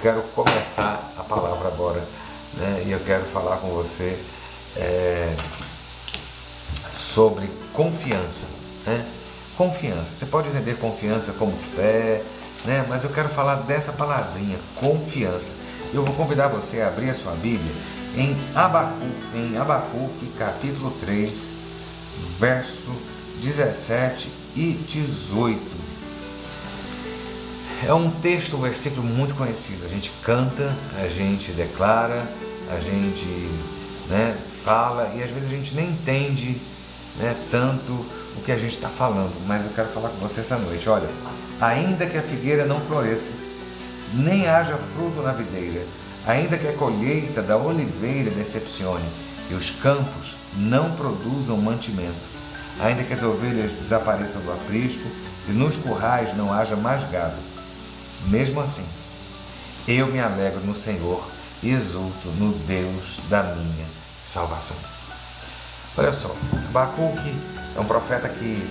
quero começar a palavra agora né? e eu quero falar com você é, sobre confiança. Né? Confiança. Você pode entender confiança como fé, né? mas eu quero falar dessa palavrinha, confiança. Eu vou convidar você a abrir a sua Bíblia em Abacuque, em Abacuque capítulo 3, verso 17 e 18. É um texto, um versículo muito conhecido. A gente canta, a gente declara, a gente né, fala e às vezes a gente nem entende né, tanto o que a gente está falando. Mas eu quero falar com você essa noite. Olha, ainda que a figueira não floresça, nem haja fruto na videira, ainda que a colheita da oliveira decepcione e os campos não produzam mantimento, ainda que as ovelhas desapareçam do aprisco e nos currais não haja mais gado, mesmo assim, eu me alegro no Senhor e exulto no Deus da minha salvação. Olha só, Bacuque é um profeta que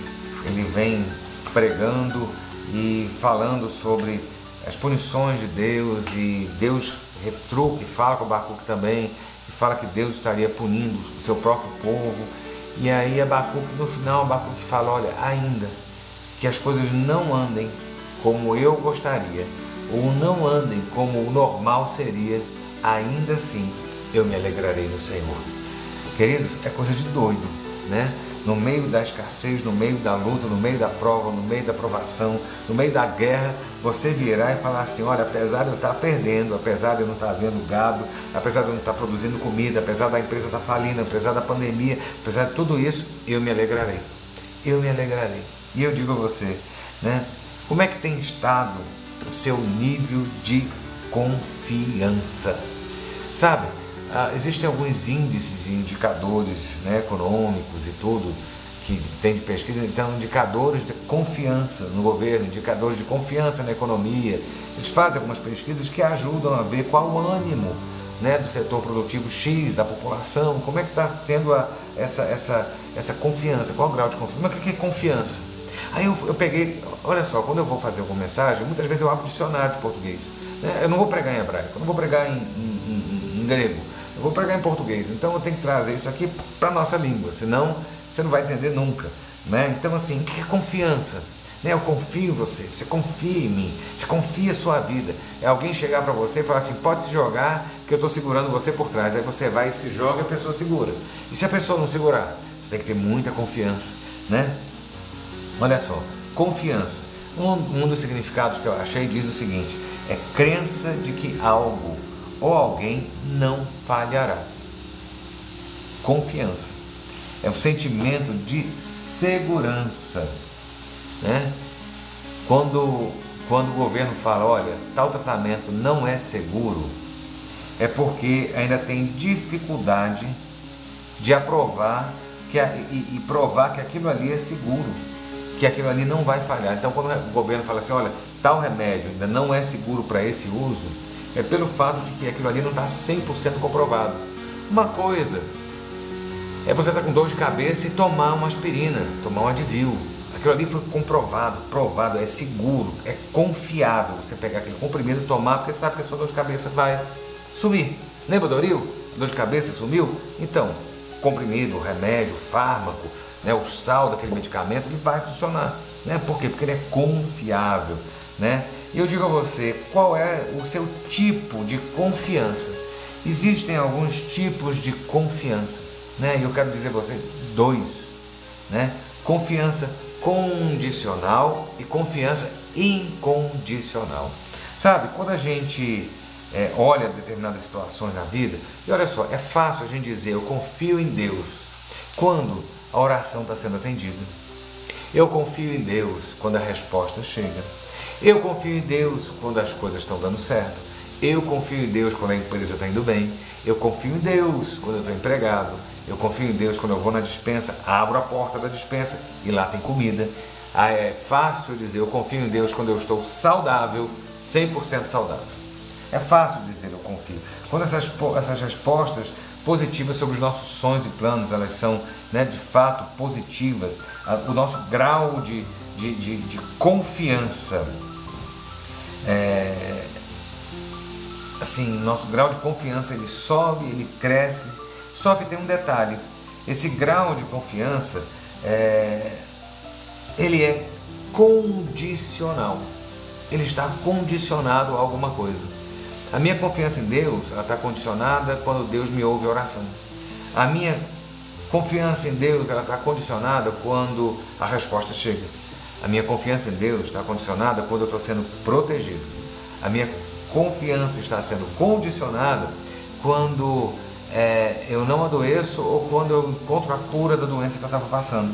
ele vem pregando e falando sobre as punições de Deus e Deus retruque, fala com Bacuque também, e fala que Deus estaria punindo o seu próprio povo. E aí Abacuque, no final, Abacuque fala, olha, ainda que as coisas não andem como eu gostaria, ou não andem como o normal seria, ainda assim eu me alegrarei no Senhor. Queridos, é coisa de doido, né? No meio da escassez, no meio da luta, no meio da prova, no meio da provação, no meio da guerra, você virar e falar assim: olha, apesar de eu estar perdendo, apesar de eu não estar vendo gado, apesar de eu não estar produzindo comida, apesar da empresa estar falindo, apesar da pandemia, apesar de tudo isso, eu me alegrarei. Eu me alegrarei. E eu digo a você, né? Como é que tem estado o seu nível de confiança? Sabe, ah, existem alguns índices e indicadores né, econômicos e tudo que tem de pesquisa, então indicadores de confiança no governo, indicadores de confiança na economia. Eles fazem algumas pesquisas que ajudam a ver qual o ânimo né, do setor produtivo X, da população, como é que está tendo a, essa, essa, essa confiança, qual o grau de confiança. Mas o que é confiança? Aí eu, eu, peguei, olha só, quando eu vou fazer alguma mensagem, muitas vezes eu abro dicionário de português. Né? Eu não vou pregar em hebraico, eu não vou pregar em, em, em, em grego, eu vou pregar em português. Então eu tenho que trazer isso aqui para a nossa língua, senão você não vai entender nunca. Né? Então, assim, o que é confiança? Né? Eu confio em você, você confia em mim, você confia a sua vida. É alguém chegar para você e falar assim: pode se jogar, que eu estou segurando você por trás. Aí você vai e se joga e a pessoa segura. E se a pessoa não segurar? Você tem que ter muita confiança. Né? Olha só, confiança. Um, um dos significados que eu achei diz o seguinte: é crença de que algo ou alguém não falhará. Confiança. É um sentimento de segurança. Né? Quando, quando o governo fala, olha, tal tratamento não é seguro, é porque ainda tem dificuldade de aprovar que e, e provar que aquilo ali é seguro que aquilo ali não vai falhar. Então, quando o governo fala assim, olha, tal remédio ainda não é seguro para esse uso, é pelo fato de que aquilo ali não está 100% comprovado. Uma coisa é você estar tá com dor de cabeça e tomar uma aspirina, tomar um Advil. Aquilo ali foi comprovado, provado, é seguro, é confiável você pegar aquele comprimido e tomar, porque sabe que a sua dor de cabeça vai sumir. Lembra do dor de cabeça sumiu? Então, comprimido, remédio, fármaco, né, o sal daquele medicamento, ele vai funcionar. Né? Por quê? Porque ele é confiável. Né? E eu digo a você, qual é o seu tipo de confiança? Existem alguns tipos de confiança. Né? E eu quero dizer a você dois. Né? Confiança condicional e confiança incondicional. Sabe, quando a gente é, olha determinadas situações na vida, e olha só, é fácil a gente dizer eu confio em Deus quando a oração está sendo atendida. Eu confio em Deus quando a resposta chega. Eu confio em Deus quando as coisas estão dando certo. Eu confio em Deus quando a empresa está indo bem. Eu confio em Deus quando eu estou empregado. Eu confio em Deus quando eu vou na dispensa, abro a porta da dispensa e lá tem comida. Ah, é fácil dizer eu confio em Deus quando eu estou saudável, 100% saudável. É fácil dizer eu confio. Quando essas, essas respostas positivas sobre os nossos sonhos e planos, elas são né, de fato positivas. O nosso grau de, de, de, de confiança é, assim, nosso grau de confiança ele sobe, ele cresce. Só que tem um detalhe: esse grau de confiança é, ele é condicional. Ele está condicionado a alguma coisa. A minha confiança em Deus está condicionada quando Deus me ouve a oração. A minha confiança em Deus está condicionada quando a resposta chega. A minha confiança em Deus está condicionada quando eu estou sendo protegido. A minha confiança está sendo condicionada quando é, eu não adoeço ou quando eu encontro a cura da doença que eu estava passando.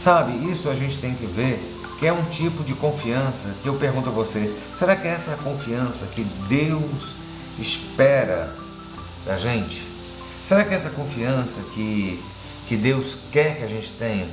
Sabe, isso a gente tem que ver que é um tipo de confiança que eu pergunto a você: será que essa é a confiança que Deus espera da gente? Será que é essa confiança que, que Deus quer que a gente tenha?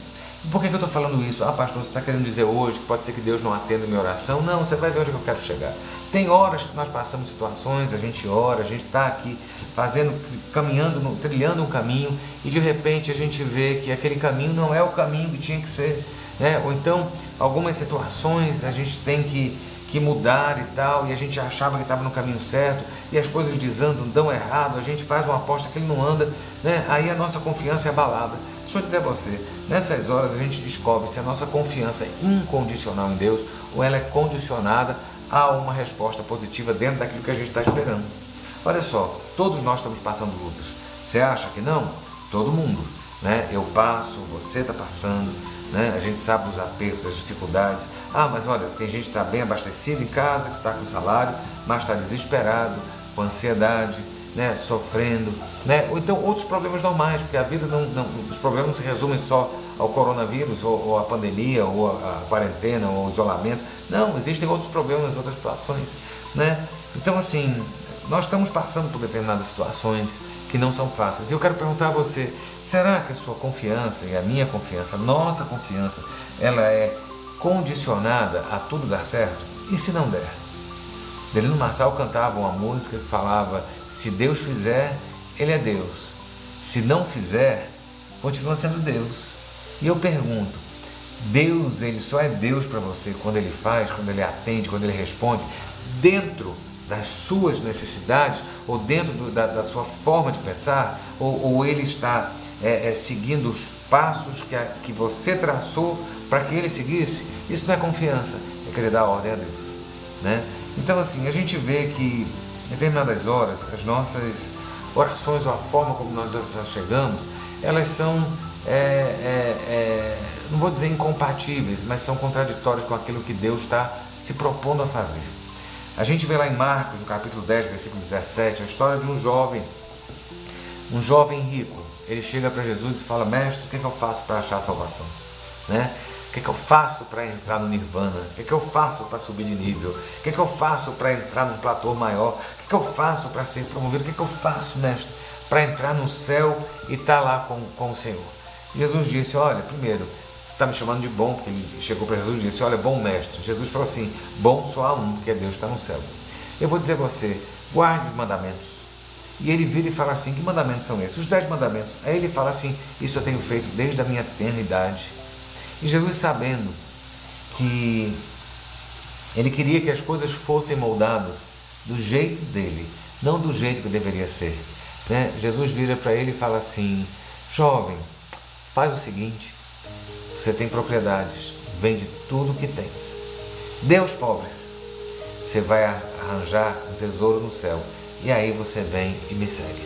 Por que, que eu estou falando isso? Ah, pastor, você está querendo dizer hoje que pode ser que Deus não atenda a minha oração? Não, você vai ver onde eu quero chegar. Tem horas que nós passamos situações, a gente ora, a gente está aqui fazendo, caminhando, trilhando um caminho e de repente a gente vê que aquele caminho não é o caminho que tinha que ser. Né? Ou então, algumas situações a gente tem que, que mudar e tal, e a gente achava que estava no caminho certo, e as coisas desandam, dão errado, a gente faz uma aposta que ele não anda, né? aí a nossa confiança é abalada. Deixa eu dizer a você, nessas horas a gente descobre se a nossa confiança é incondicional em Deus ou ela é condicionada a uma resposta positiva dentro daquilo que a gente está esperando. Olha só, todos nós estamos passando lutas. Você acha que não? Todo mundo. Né? Eu passo, você está passando, né? a gente sabe dos apertos, das dificuldades. Ah, mas olha, tem gente que está bem abastecida em casa, que está com salário, mas está desesperado, com ansiedade, né, sofrendo, né? ou então outros problemas normais, porque a vida não, não os problemas não se resumem só ao coronavírus, ou, ou à pandemia, ou à quarentena, ou ao isolamento. Não, existem outros problemas, outras situações. Né? Então, assim, nós estamos passando por determinadas situações que não são fáceis. E eu quero perguntar a você: será que a sua confiança e a minha confiança, nossa confiança, ela é condicionada a tudo dar certo? E se não der? Delino Marçal cantava uma música que falava se Deus fizer, Ele é Deus. Se não fizer, continua sendo Deus. E eu pergunto: Deus, Ele só é Deus para você quando Ele faz, quando Ele atende, quando Ele responde, dentro das suas necessidades ou dentro do, da, da, sua forma de pensar? Ou, ou Ele está é, é, seguindo os passos que, a, que você traçou para que Ele seguisse? Isso não é confiança, é querer dar ordem a Deus. Né? Então, assim, a gente vê que em determinadas horas, as nossas orações ou a forma como nós chegamos, elas são, é, é, é, não vou dizer incompatíveis, mas são contraditórias com aquilo que Deus está se propondo a fazer. A gente vê lá em Marcos, no capítulo 10, versículo 17, a história de um jovem, um jovem rico. Ele chega para Jesus e fala: Mestre, o que, é que eu faço para achar salvação? Né? Que, é que eu faço para entrar no Nirvana? O que, é que eu faço para subir de nível? O que, é que eu faço para entrar num platô maior? O que, é que eu faço para ser promovido? O que, é que eu faço, mestre, para entrar no céu e estar tá lá com, com o Senhor? Jesus disse: Olha, primeiro, você está me chamando de bom, porque ele chegou para Jesus e disse: Olha, bom mestre. Jesus falou assim: Bom só há um, porque Deus está no céu. Eu vou dizer a você: guarde os mandamentos. E ele vira e fala assim: Que mandamentos são esses? Os dez mandamentos. Aí ele fala assim: Isso eu tenho feito desde a minha tenra idade e Jesus, sabendo que ele queria que as coisas fossem moldadas do jeito dele, não do jeito que deveria ser. Né? Jesus vira para ele e fala assim: Jovem, faz o seguinte: você tem propriedades, vende tudo o que tens, dê aos pobres, você vai arranjar um tesouro no céu, e aí você vem e me segue.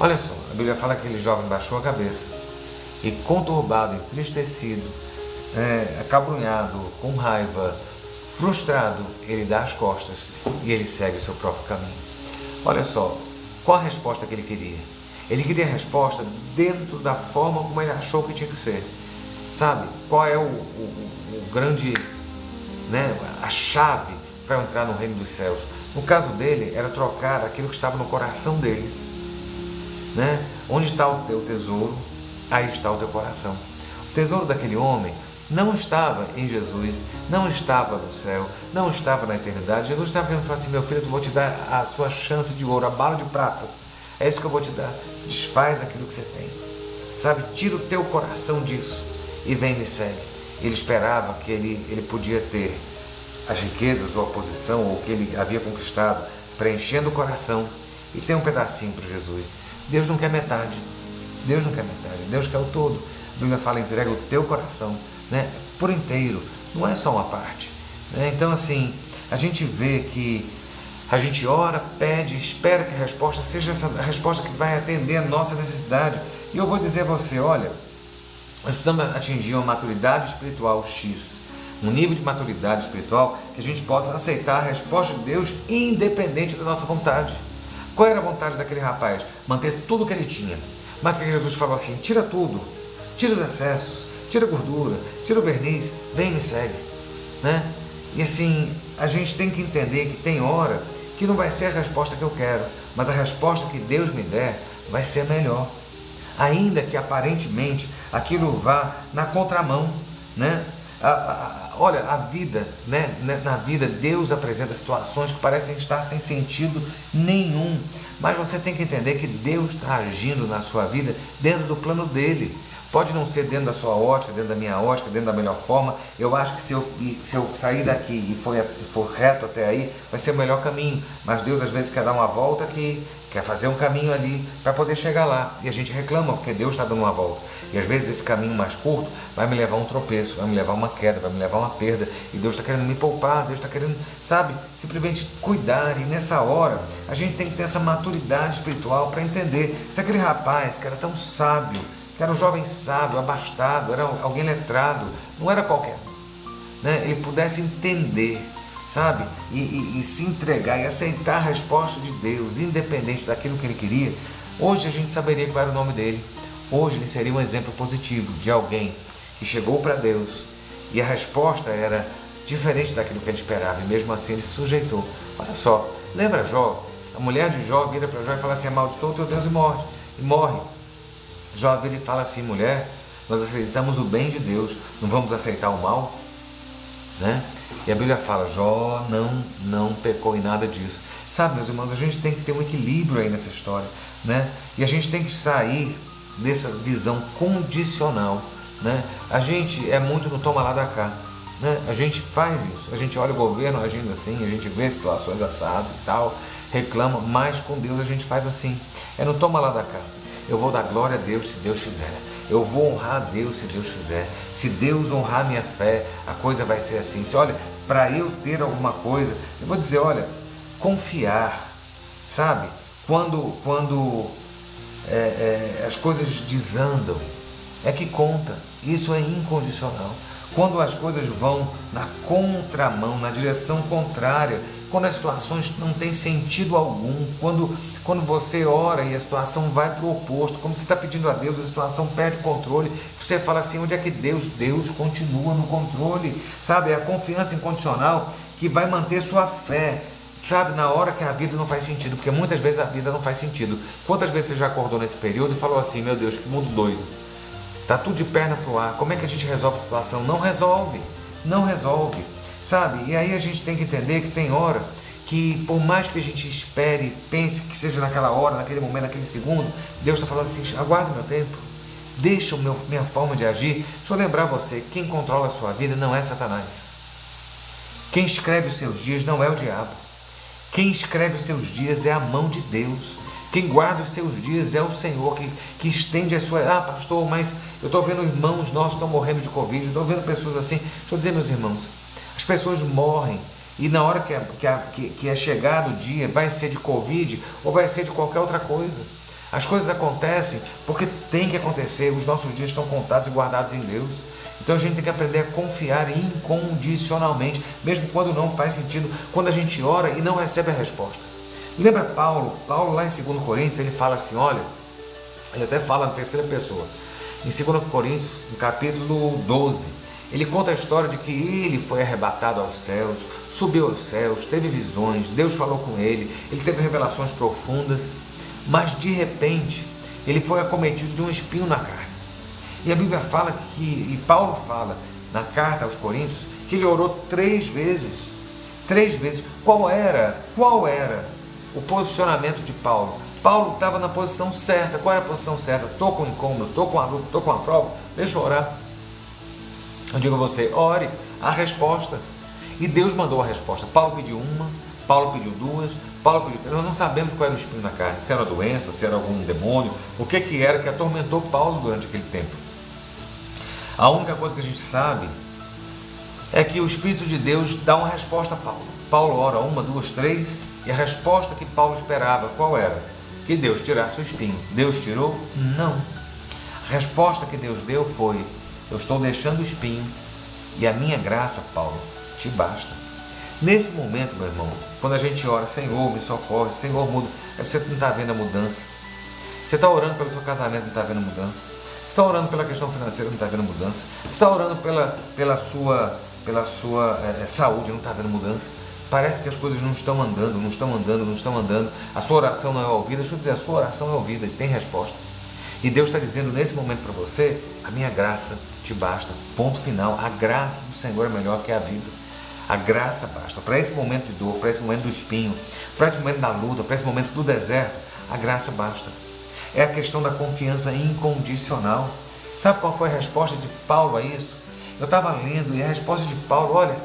Olha só, a Bíblia fala que aquele jovem baixou a cabeça e conturbado, entristecido, é, acabrunhado, com raiva, frustrado, ele dá as costas e ele segue o seu próprio caminho. Olha só, qual a resposta que ele queria? Ele queria a resposta dentro da forma como ele achou que tinha que ser. Sabe? Qual é o, o, o grande, né, a chave para entrar no reino dos céus? No caso dele, era trocar aquilo que estava no coração dele. Né? Onde está o teu tesouro, aí está o teu coração. O tesouro daquele homem não estava em Jesus, não estava no céu, não estava na eternidade. Jesus estava querendo falar assim: meu filho, eu vou te dar a sua chance de ouro, a bala de prata. É isso que eu vou te dar. Desfaz aquilo que você tem. Sabe? Tira o teu coração disso e vem me segue. Ele esperava que ele, ele podia ter as riquezas ou a posição ou o que ele havia conquistado, preenchendo o coração e tem um pedacinho para Jesus. Deus não quer metade. Deus não quer metade. Deus quer o todo. A Bíblia fala: entrega o teu coração né, por inteiro. Não é só uma parte. Né? Então, assim, a gente vê que a gente ora, pede, espera que a resposta seja essa a resposta que vai atender a nossa necessidade. E eu vou dizer a você: olha, nós precisamos atingir uma maturidade espiritual X um nível de maturidade espiritual que a gente possa aceitar a resposta de Deus independente da nossa vontade. Qual era a vontade daquele rapaz? Manter tudo o que ele tinha. Mas que Jesus falou assim: tira tudo, tira os excessos, tira a gordura, tira o verniz, vem e me segue. Né? E assim, a gente tem que entender que tem hora que não vai ser a resposta que eu quero, mas a resposta que Deus me der vai ser melhor. Ainda que aparentemente aquilo vá na contramão, né? A, a, olha, a vida, né, né? Na vida, Deus apresenta situações que parecem estar sem sentido nenhum. Mas você tem que entender que Deus está agindo na sua vida dentro do plano dele. Pode não ser dentro da sua ótica, dentro da minha ótica, dentro da melhor forma. Eu acho que se eu, se eu sair daqui e for, for reto até aí, vai ser o melhor caminho. Mas Deus às vezes quer dar uma volta aqui, quer fazer um caminho ali para poder chegar lá. E a gente reclama porque Deus está dando uma volta. E às vezes esse caminho mais curto vai me levar a um tropeço, vai me levar a uma queda, vai me levar a uma perda. E Deus está querendo me poupar, Deus está querendo, sabe, simplesmente cuidar. E nessa hora a gente tem que ter essa maturidade espiritual para entender se aquele rapaz que era tão sábio, que era um jovem sábio, abastado, era alguém letrado, não era qualquer né? ele pudesse entender, sabe? E, e, e, se entregar e aceitar a resposta de Deus, independente daquilo que ele queria, hoje a gente saberia qual era o nome dele. Hoje ele seria um exemplo positivo de alguém que chegou para Deus e a resposta era diferente daquilo que ele esperava, e mesmo assim ele se sujeitou. Olha só, lembra Jó? A mulher de Jó vira para Jó e fala assim: amaldiçoa o teu Deus e morre. E morre. Jó vira e fala assim: mulher, nós aceitamos o bem de Deus, não vamos aceitar o mal? Né? E a Bíblia fala: Jó não, não pecou em nada disso. Sabe, meus irmãos, a gente tem que ter um equilíbrio aí nessa história, né? E a gente tem que sair dessa visão condicional, né? A gente é muito no toma lá da cá, né? A gente faz isso, a gente olha o governo agindo assim, a gente vê situações assado e tal, reclama, mas com Deus a gente faz assim, é no toma lá da cá. Eu vou dar glória a Deus se Deus fizer. Eu vou honrar a Deus se Deus fizer. Se Deus honrar minha fé, a coisa vai ser assim. Se olha, para eu ter alguma coisa, eu vou dizer, olha, confiar, sabe? Quando, quando é, é, as coisas desandam, é que conta. Isso é incondicional. Quando as coisas vão na contramão, na direção contrária, quando as situações não têm sentido algum, quando, quando você ora e a situação vai para o oposto, quando você está pedindo a Deus, a situação perde o controle, você fala assim: onde é que Deus? Deus continua no controle, sabe? É a confiança incondicional que vai manter sua fé, sabe, na hora que a vida não faz sentido, porque muitas vezes a vida não faz sentido. Quantas vezes você já acordou nesse período e falou assim: meu Deus, que mundo doido? Tá tudo de perna pro ar. Como é que a gente resolve a situação? Não resolve. Não resolve. Sabe? E aí a gente tem que entender que tem hora que por mais que a gente espere, pense que seja naquela hora, naquele momento, naquele segundo, Deus está falando assim, aguarde meu tempo. Deixa o meu, minha forma de agir. Deixa eu lembrar você, quem controla a sua vida não é Satanás. Quem escreve os seus dias não é o diabo. Quem escreve os seus dias é a mão de Deus. Quem guarda os seus dias é o Senhor, que, que estende a sua. Ah, pastor, mas eu estou vendo irmãos nossos estão morrendo de Covid, estou vendo pessoas assim. Deixa eu dizer, meus irmãos, as pessoas morrem. E na hora que é, que, é, que é chegado o dia, vai ser de Covid ou vai ser de qualquer outra coisa. As coisas acontecem porque tem que acontecer. Os nossos dias estão contados e guardados em Deus. Então a gente tem que aprender a confiar incondicionalmente, mesmo quando não faz sentido, quando a gente ora e não recebe a resposta. Lembra Paulo? Paulo lá em 2 Coríntios, ele fala assim, olha, ele até fala na terceira pessoa. Em 2 Coríntios, no capítulo 12, ele conta a história de que ele foi arrebatado aos céus, subiu aos céus, teve visões, Deus falou com ele, ele teve revelações profundas, mas de repente ele foi acometido de um espinho na carne. E a Bíblia fala que, e Paulo fala na carta aos Coríntios, que ele orou três vezes. Três vezes. Qual era? Qual era o posicionamento de Paulo. Paulo estava na posição certa. Qual é a posição certa? Estou com incômodo, estou com a luta, estou com a prova. Deixa eu orar. Eu digo a você, ore a resposta. E Deus mandou a resposta. Paulo pediu uma, Paulo pediu duas, Paulo pediu três. Nós não sabemos qual era o espinho na carne, se era doença, se era algum demônio, o que, que era que atormentou Paulo durante aquele tempo. A única coisa que a gente sabe é que o Espírito de Deus dá uma resposta a Paulo. Paulo ora uma, duas, três, e a resposta que Paulo esperava, qual era? Que Deus tirasse o espinho. Deus tirou? Não. A resposta que Deus deu foi: Eu estou deixando o espinho, e a minha graça, Paulo, te basta. Nesse momento, meu irmão, quando a gente ora, Senhor, me socorre, Senhor, muda, é você não está vendo a mudança. Você está orando pelo seu casamento, não está vendo a mudança. Você está orando pela questão financeira, não está vendo mudança. Você está orando pela, pela sua, pela sua é, saúde, não está vendo mudança. Parece que as coisas não estão andando, não estão andando, não estão andando. A sua oração não é ouvida. Deixa eu dizer, a sua oração é ouvida e tem resposta. E Deus está dizendo nesse momento para você: a minha graça te basta. Ponto final. A graça do Senhor é melhor que a vida. A graça basta. Para esse momento de dor, para esse momento do espinho, para esse momento da luta, para esse momento do deserto, a graça basta. É a questão da confiança incondicional. Sabe qual foi a resposta de Paulo a isso? Eu estava lendo e a resposta de Paulo, olha,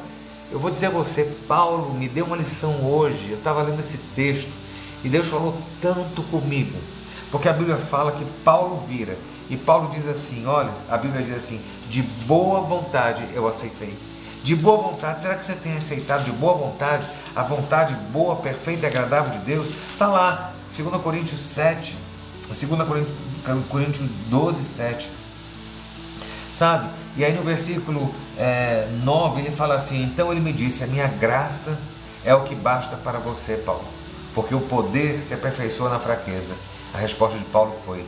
eu vou dizer a você, Paulo me deu uma lição hoje. Eu estava lendo esse texto e Deus falou tanto comigo, porque a Bíblia fala que Paulo vira e Paulo diz assim: olha, a Bíblia diz assim, de boa vontade eu aceitei. De boa vontade, será que você tem aceitado de boa vontade a vontade boa, perfeita e agradável de Deus? Está lá, 2 Coríntios 7, 2 Coríntios, Coríntios 12, 7. Sabe? E aí no versículo é, 9 ele fala assim: Então ele me disse, a minha graça é o que basta para você, Paulo, porque o poder se aperfeiçoa na fraqueza. A resposta de Paulo foi: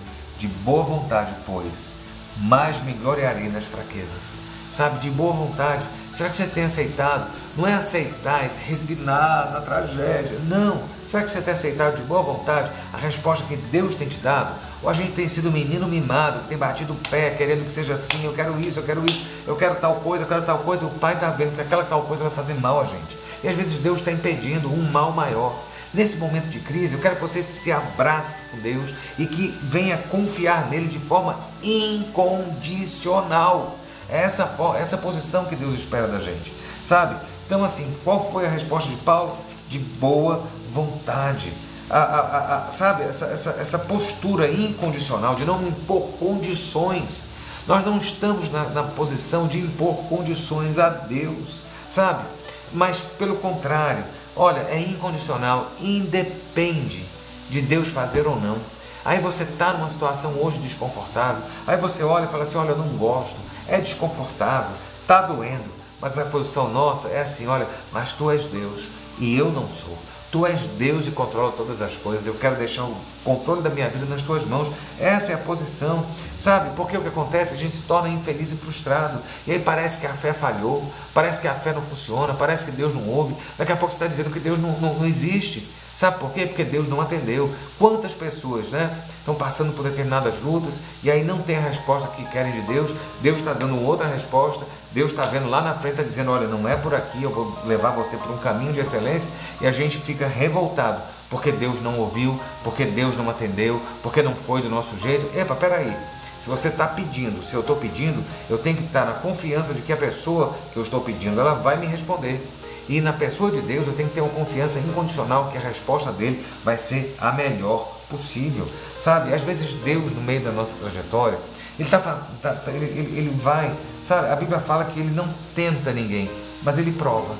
De boa vontade, pois, mais me gloriarei nas fraquezas. Sabe, de boa vontade. Será que você tem aceitado? Não é aceitar, é se resignar na tragédia. Não. Será que você tem aceitado de boa vontade a resposta que Deus tem te dado? Ou a gente tem sido um menino mimado, que tem batido o pé, querendo que seja assim, eu quero isso, eu quero isso, eu quero tal coisa, eu quero tal coisa, o pai está vendo que aquela tal coisa vai fazer mal a gente. E às vezes Deus está impedindo um mal maior. Nesse momento de crise, eu quero que você se abrace com Deus e que venha confiar nele de forma incondicional. É essa, essa posição que Deus espera da gente, sabe? Então, assim, qual foi a resposta de Paulo? De boa vontade. A, a, a, sabe, essa, essa, essa postura incondicional de não impor condições. Nós não estamos na, na posição de impor condições a Deus, sabe? Mas pelo contrário, olha, é incondicional, independe de Deus fazer ou não. Aí você está numa situação hoje desconfortável, aí você olha e fala assim: olha, eu não gosto, é desconfortável, está doendo, mas a posição nossa é assim: olha, mas tu és Deus e eu não sou. Tu és Deus e controla todas as coisas. Eu quero deixar o controle da minha vida nas tuas mãos. Essa é a posição, sabe? Porque o que acontece? A gente se torna infeliz e frustrado. E aí parece que a fé falhou, parece que a fé não funciona, parece que Deus não ouve. Daqui a pouco você está dizendo que Deus não, não, não existe. Sabe por quê? Porque Deus não atendeu. Quantas pessoas né, estão passando por determinadas lutas e aí não tem a resposta que querem de Deus, Deus está dando outra resposta, Deus está vendo lá na frente, está dizendo: olha, não é por aqui, eu vou levar você para um caminho de excelência e a gente fica revoltado porque Deus não ouviu, porque Deus não atendeu, porque não foi do nosso jeito. Epa, peraí. Se você está pedindo, se eu estou pedindo, eu tenho que estar na confiança de que a pessoa que eu estou pedindo, ela vai me responder. E na pessoa de Deus eu tenho que ter uma confiança incondicional que a resposta dele vai ser a melhor possível. Sabe? Às vezes Deus, no meio da nossa trajetória, ele, tá, tá, tá ele, ele, vai, sabe? A Bíblia fala que ele não tenta ninguém, mas ele prova.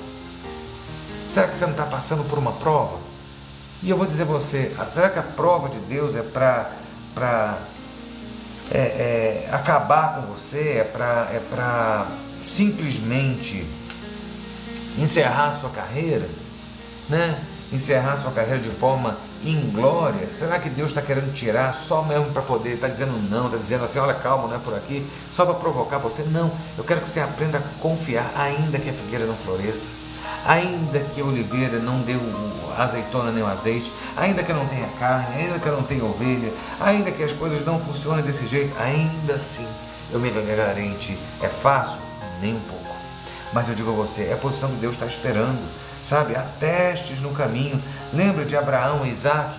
Será que você não está passando por uma prova? E eu vou dizer a você, será que a prova de Deus é para é, é, acabar com você? É para é simplesmente encerrar sua carreira, né? Encerrar sua carreira de forma inglória? Será que Deus está querendo tirar só mesmo para poder, está dizendo não, está dizendo assim, olha, calma, não é por aqui, só para provocar você? Não, eu quero que você aprenda a confiar, ainda que a figueira não floresça, ainda que a oliveira não dê a azeitona nem o azeite, ainda que eu não tenha carne, ainda que eu não tenha ovelha, ainda que as coisas não funcionem desse jeito, ainda assim eu me garante, é fácil? Nem um pouco. Mas eu digo a você, é a posição que Deus está esperando, sabe? Há testes no caminho. Lembra de Abraão e Isaac?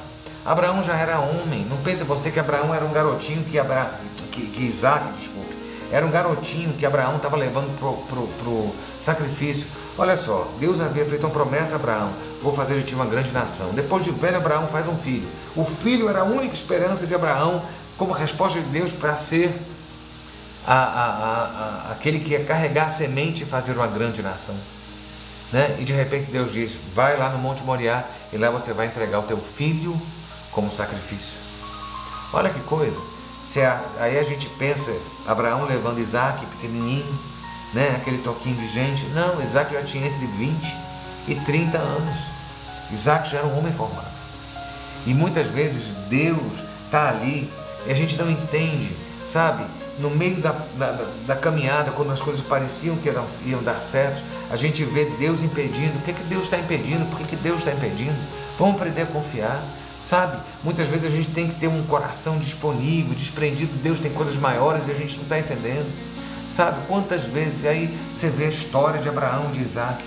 Abraão já era homem. Não pense você que Abraão era um garotinho que, Abra... que, que Isaac, desculpe, era um garotinho que Abraão estava levando para o sacrifício. Olha só, Deus havia feito uma promessa a Abraão: vou fazer de ti uma grande nação. Depois de velho, Abraão faz um filho. O filho era a única esperança de Abraão como resposta de Deus para ser a, a, a, aquele que ia carregar a semente e fazer uma grande nação. Né? E de repente Deus diz: vai lá no Monte Moriá e lá você vai entregar o teu filho como sacrifício. Olha que coisa. Se a, aí a gente pensa, Abraão levando Isaac pequenininho, né? aquele toquinho de gente. Não, Isaac já tinha entre 20 e 30 anos. Isaac já era um homem formado. E muitas vezes Deus está ali e a gente não entende, sabe? No meio da, da, da, caminhada, quando as coisas pareciam que iam, iam dar certo, a gente vê Deus impedindo. O que, é que Deus está impedindo? Por que, que Deus está impedindo? Vamos aprender a confiar, sabe? Muitas vezes a gente tem que ter um coração disponível, desprendido. Deus tem coisas maiores e a gente não está entendendo. Sabe quantas vezes aí você vê a história de Abraão, de Isaac,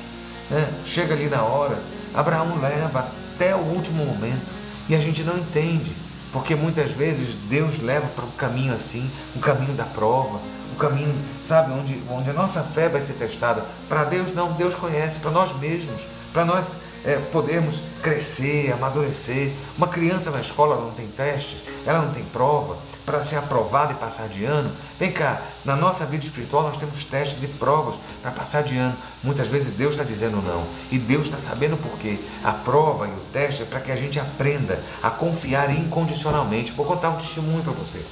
né? chega ali na hora, Abraão leva até o último momento e a gente não entende, porque muitas vezes Deus leva para o caminho assim, o caminho da prova, o caminho, sabe, onde, onde a nossa fé vai ser testada. Para Deus não, Deus conhece, para nós mesmos, para nós é, podermos crescer, amadurecer. Uma criança na escola não tem testes, ela não tem prova, para ser aprovado e passar de ano. Vem cá, na nossa vida espiritual nós temos testes e provas para passar de ano. Muitas vezes Deus está dizendo não e Deus está sabendo por quê. A prova e o teste é para que a gente aprenda a confiar incondicionalmente. Vou contar um testemunho para você.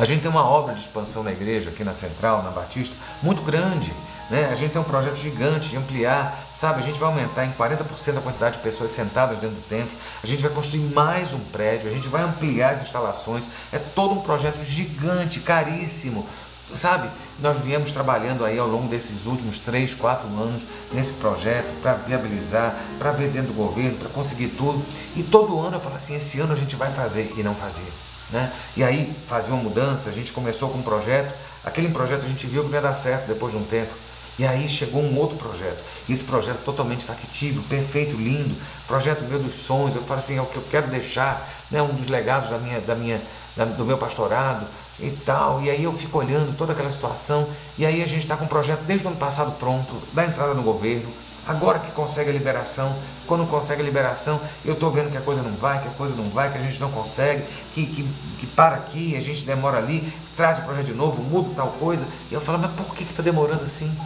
A gente tem uma obra de expansão na igreja, aqui na Central, na Batista, muito grande. Né? A gente tem um projeto gigante de ampliar, sabe? A gente vai aumentar em 40% a quantidade de pessoas sentadas dentro do templo. A gente vai construir mais um prédio, a gente vai ampliar as instalações. É todo um projeto gigante, caríssimo. Sabe, nós viemos trabalhando aí ao longo desses últimos 3, 4 anos nesse projeto para viabilizar, para ver dentro do governo, para conseguir tudo. E todo ano eu falo assim: esse ano a gente vai fazer e não fazia. Né? E aí fazia uma mudança, a gente começou com um projeto, aquele projeto a gente viu que não ia dar certo depois de um tempo. E aí chegou um outro projeto. Esse projeto totalmente factível, perfeito, lindo, projeto meu dos sonhos. Eu falo assim, é o que eu quero deixar, né, um dos legados da minha, da minha, da, do meu pastorado e tal. E aí eu fico olhando toda aquela situação. E aí a gente está com um projeto desde o ano passado pronto, da entrada no governo. Agora que consegue a liberação, quando consegue a liberação, eu estou vendo que a coisa não vai, que a coisa não vai, que a gente não consegue, que, que, que para aqui, a gente demora ali, traz o projeto de novo, muda tal coisa. E eu falo, mas por que está demorando assim?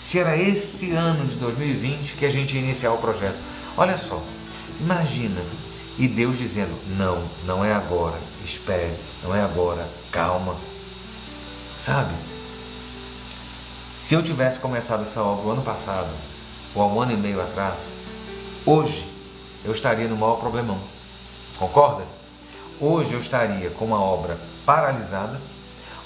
Se era esse ano de 2020 que a gente ia iniciar o projeto. Olha só, imagina, e Deus dizendo: não, não é agora, espere, não é agora, calma. Sabe? Se eu tivesse começado essa obra o ano passado, ou há um ano e meio atrás, hoje eu estaria no maior problemão. Concorda? Hoje eu estaria com uma obra paralisada,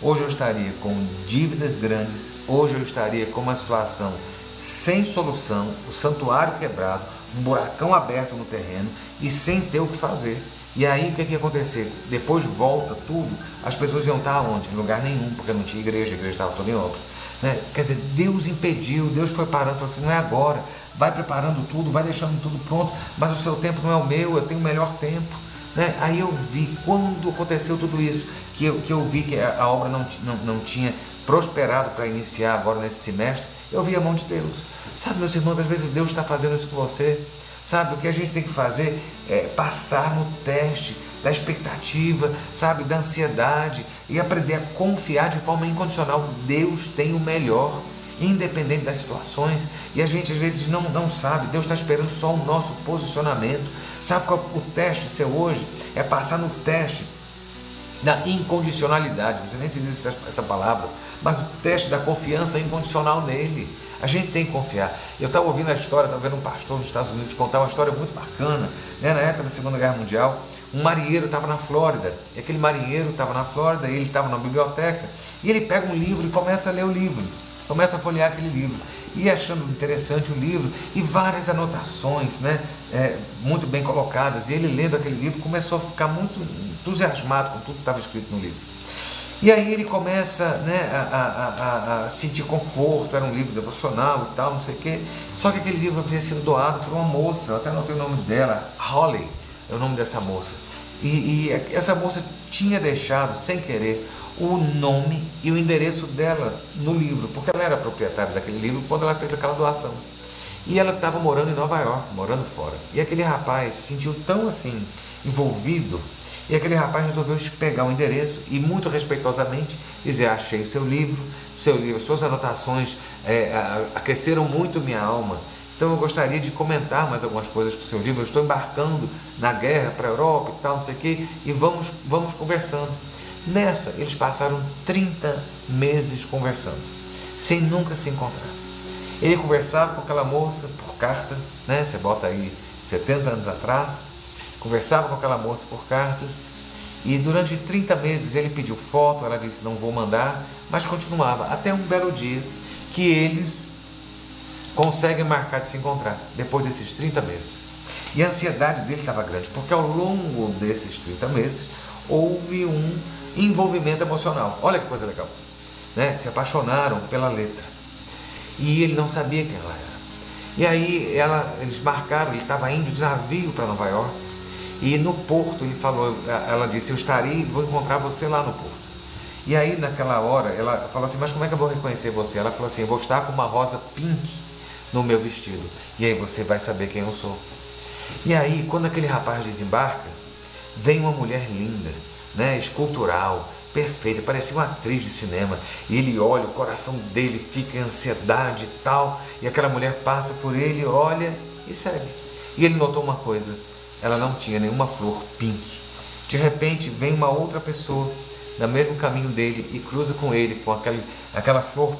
Hoje eu estaria com dívidas grandes, hoje eu estaria com uma situação sem solução, o santuário quebrado, um buracão aberto no terreno e sem ter o que fazer. E aí o que, que ia acontecer? Depois volta tudo, as pessoas iam estar onde? Em lugar nenhum, porque não tinha igreja, a igreja estava toda em obra. Né? Quer dizer, Deus impediu, Deus foi parando, falou assim, não é agora, vai preparando tudo, vai deixando tudo pronto, mas o seu tempo não é o meu, eu tenho o melhor tempo. Né? Aí eu vi, quando aconteceu tudo isso, que eu, que eu vi que a, obra não, não, não tinha prosperado para iniciar agora nesse semestre, eu vi a mão de Deus. Sabe, meus irmãos, às vezes Deus está fazendo isso com você. Sabe, o que a gente tem que fazer é passar no teste da expectativa, sabe, da ansiedade e aprender a confiar de forma incondicional. Deus tem o melhor, independente das situações. E a gente às vezes não, não sabe, Deus está esperando só o nosso posicionamento. Sabe qual o teste seu hoje? É passar no teste da incondicionalidade, não sei nem se existe essa palavra, mas o teste da confiança incondicional nele. A gente tem que confiar. Eu estava ouvindo a história, estava vendo um pastor nos Estados Unidos contar uma história muito bacana. Né? Na época da Segunda Guerra Mundial, um marinheiro estava na Flórida. E aquele marinheiro estava na Flórida, ele estava na biblioteca. E ele pega um livro e começa a ler o livro. Começa a folhear aquele livro e achando interessante o livro e várias anotações, né, é, muito bem colocadas. E ele lendo aquele livro começou a ficar muito entusiasmado com tudo que estava escrito no livro. E aí ele começa né, a, a, a, sentir conforto, era um livro devocional e tal, não sei o quê. Só que aquele livro havia sido doado por uma moça, eu até tenho o nome dela, Holly é o nome dessa moça. E, e essa moça tinha deixado, sem querer, o nome e o endereço dela no livro, porque ela era proprietária daquele livro quando ela fez aquela doação. E ela estava morando em Nova York, morando fora. E aquele rapaz se sentiu tão assim, envolvido, e aquele rapaz resolveu pegar o endereço e, muito respeitosamente, dizer: Achei o seu livro, seu livro, suas anotações é, aqueceram muito minha alma. Então eu gostaria de comentar mais algumas coisas para o seu livro. Eu estou embarcando na guerra para a Europa e tal, não sei o quê, e vamos, vamos conversando. Nessa, eles passaram 30 meses conversando, sem nunca se encontrar. Ele conversava com aquela moça por carta, né? Você bota aí 70 anos atrás, conversava com aquela moça por cartas, e durante 30 meses ele pediu foto, ela disse não vou mandar, mas continuava, até um belo dia que eles conseguem marcar de se encontrar, depois desses 30 meses. E a ansiedade dele estava grande, porque ao longo desses 30 meses houve um envolvimento emocional. Olha que coisa legal. Né? Se apaixonaram pela letra. E ele não sabia quem ela era. E aí ela, eles marcaram, ele estava indo de navio para Nova York. E no porto ele falou, ela disse, eu estarei, vou encontrar você lá no porto. E aí naquela hora ela falou assim, mas como é que eu vou reconhecer você? Ela falou assim, eu vou estar com uma rosa pink no meu vestido. E aí você vai saber quem eu sou. E aí, quando aquele rapaz desembarca, vem uma mulher linda, né, escultural, perfeita, parecia uma atriz de cinema. E ele olha, o coração dele fica em ansiedade e tal. E aquela mulher passa por ele, olha e segue. E ele notou uma coisa: ela não tinha nenhuma flor pink. De repente vem uma outra pessoa no mesmo caminho dele e cruza com ele com aquele, aquela flor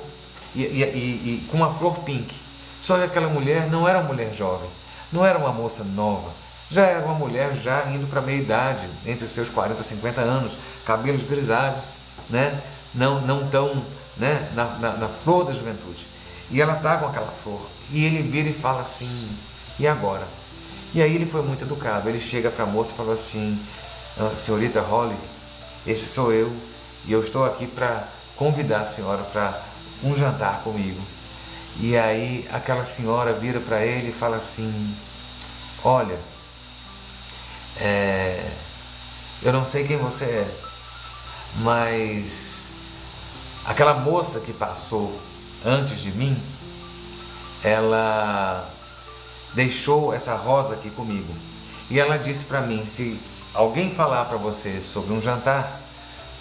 e, e, e, e com uma flor pink. Só que aquela mulher não era uma mulher jovem, não era uma moça nova, já era uma mulher já indo para a meia idade, entre os seus 40 e 50 anos, cabelos grisalhos, né? não, não tão né? na, na, na flor da juventude. E ela está com aquela flor. E ele vira e fala assim: e agora? E aí ele foi muito educado. Ele chega para a moça e fala assim: ah, Senhorita Holly, esse sou eu e eu estou aqui para convidar a senhora para um jantar comigo. E aí aquela senhora vira para ele e fala assim: Olha, é, eu não sei quem você é, mas aquela moça que passou antes de mim, ela deixou essa rosa aqui comigo. E ela disse para mim: se alguém falar para você sobre um jantar,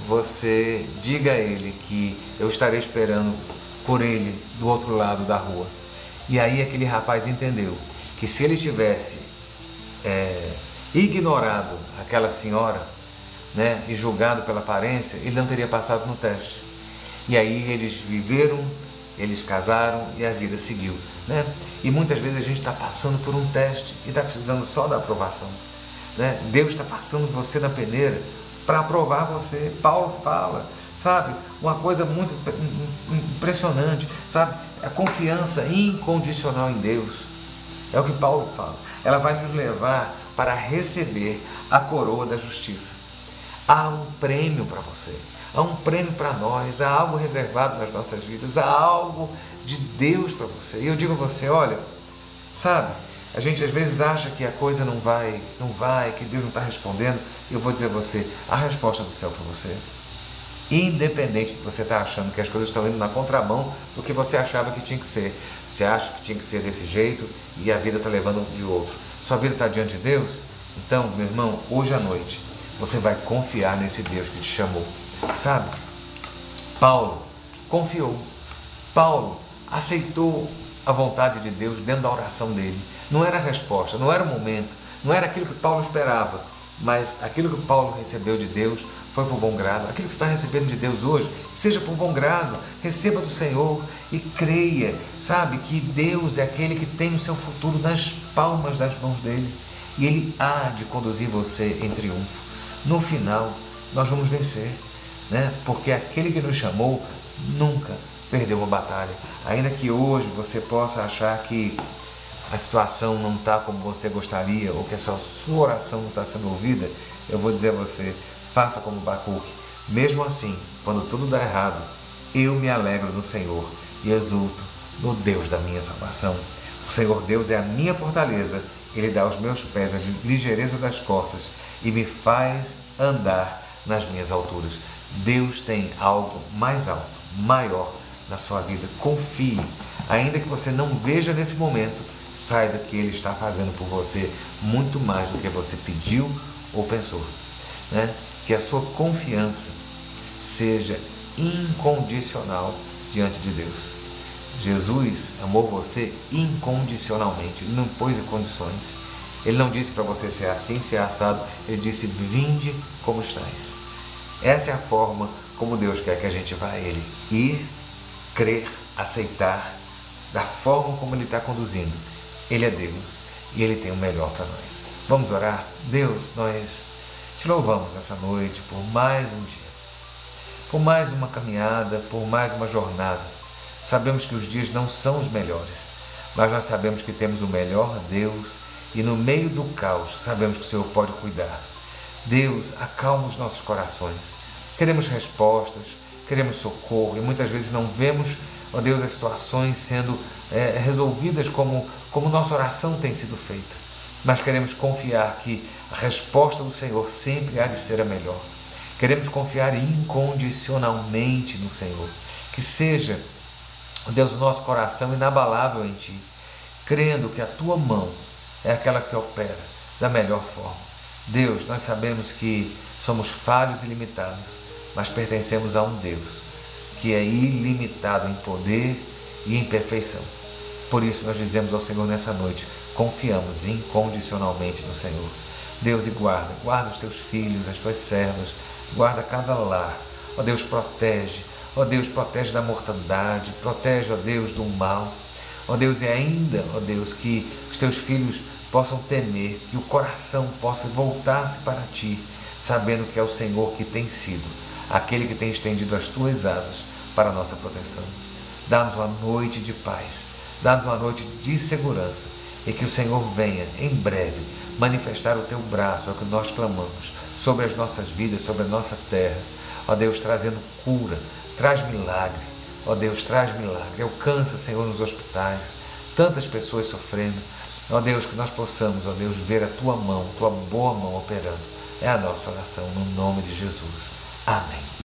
você diga a ele que eu estarei esperando por ele do outro lado da rua. E aí aquele rapaz entendeu que se ele tivesse é, ignorado aquela senhora né, e julgado pela aparência, ele não teria passado no teste. E aí eles viveram, eles casaram e a vida seguiu. Né? E muitas vezes a gente está passando por um teste e está precisando só da aprovação. Né? Deus está passando você na peneira para aprovar você. Paulo fala, sabe? Uma coisa muito impressionante, sabe? A confiança incondicional em Deus. É o que Paulo fala. Ela vai nos levar para receber a coroa da justiça. Há um prêmio para você, há um prêmio para nós, há algo reservado nas nossas vidas, há algo de Deus para você. E eu digo a você, olha, sabe, a gente às vezes acha que a coisa não vai, não vai, que Deus não está respondendo. Eu vou dizer a você, a resposta do céu para você. Independente de você estar tá achando que as coisas estão indo na contramão do que você achava que tinha que ser. Você acha que tinha que ser desse jeito e a vida está levando de outro. Sua vida está diante de Deus? Então, meu irmão, hoje à noite você vai confiar nesse Deus que te chamou. Sabe? Paulo confiou. Paulo aceitou a vontade de Deus dentro da oração dele. Não era a resposta, não era o momento, não era aquilo que Paulo esperava, mas aquilo que Paulo recebeu de Deus foi por bom grado. Aquilo que está recebendo de Deus hoje, seja por bom grado, receba do Senhor e creia, sabe, que Deus é aquele que tem o seu futuro nas palmas das mãos dele e ele há de conduzir você em triunfo. No final, nós vamos vencer, né? Porque aquele que nos chamou nunca perdeu uma batalha. Ainda que hoje você possa achar que a situação não está como você gostaria ou que a sua oração não está sendo ouvida, eu vou dizer a você, Faça como Bacuque. Mesmo assim, quando tudo dá errado, eu me alegro no Senhor e exulto no Deus da minha salvação. O Senhor Deus é a minha fortaleza, Ele dá aos meus pés a ligeireza das costas e me faz andar nas minhas alturas. Deus tem algo mais alto, maior na sua vida. Confie, ainda que você não veja nesse momento, saiba que Ele está fazendo por você muito mais do que você pediu ou pensou. Né? Que a sua confiança seja incondicional diante de Deus. Jesus amou você incondicionalmente, não pôs condições. Ele não disse para você ser assim, ser assado, ele disse: Vinde como estás. Essa é a forma como Deus quer que a gente vá a Ele. Ir, crer, aceitar, da forma como Ele está conduzindo. Ele é Deus e Ele tem o melhor para nós. Vamos orar? Deus, nós te louvamos essa noite por mais um dia, por mais uma caminhada, por mais uma jornada. Sabemos que os dias não são os melhores, mas nós sabemos que temos o melhor Deus e no meio do caos sabemos que o Senhor pode cuidar. Deus, acalma os nossos corações. Queremos respostas, queremos socorro e muitas vezes não vemos, ó Deus, as situações sendo é, resolvidas como, como nossa oração tem sido feita. Mas queremos confiar que a resposta do Senhor sempre há de ser a melhor. Queremos confiar incondicionalmente no Senhor. Que seja, ó Deus, o nosso coração inabalável em Ti, crendo que a Tua mão é aquela que opera da melhor forma. Deus, nós sabemos que somos falhos e limitados, mas pertencemos a um Deus que é ilimitado em poder e em perfeição. Por isso nós dizemos ao Senhor nessa noite: confiamos incondicionalmente no Senhor. Deus, e guarda, guarda os teus filhos, as tuas servas, guarda cada lar. Ó Deus, protege. Ó Deus, protege da mortandade, protege, ó Deus, do mal. Ó Deus, e ainda, ó Deus, que os teus filhos possam temer, que o coração possa voltar-se para ti, sabendo que é o Senhor que tem sido, aquele que tem estendido as tuas asas para a nossa proteção. Dá-nos uma noite de paz, dá-nos uma noite de segurança e que o Senhor venha em breve manifestar o teu braço, é o que nós clamamos, sobre as nossas vidas, sobre a nossa terra. Ó Deus, trazendo cura, traz milagre. Ó Deus, traz milagre. Alcança, Senhor, nos hospitais, tantas pessoas sofrendo. Ó Deus, que nós possamos, ó Deus, ver a tua mão, tua boa mão operando. É a nossa oração no nome de Jesus. Amém.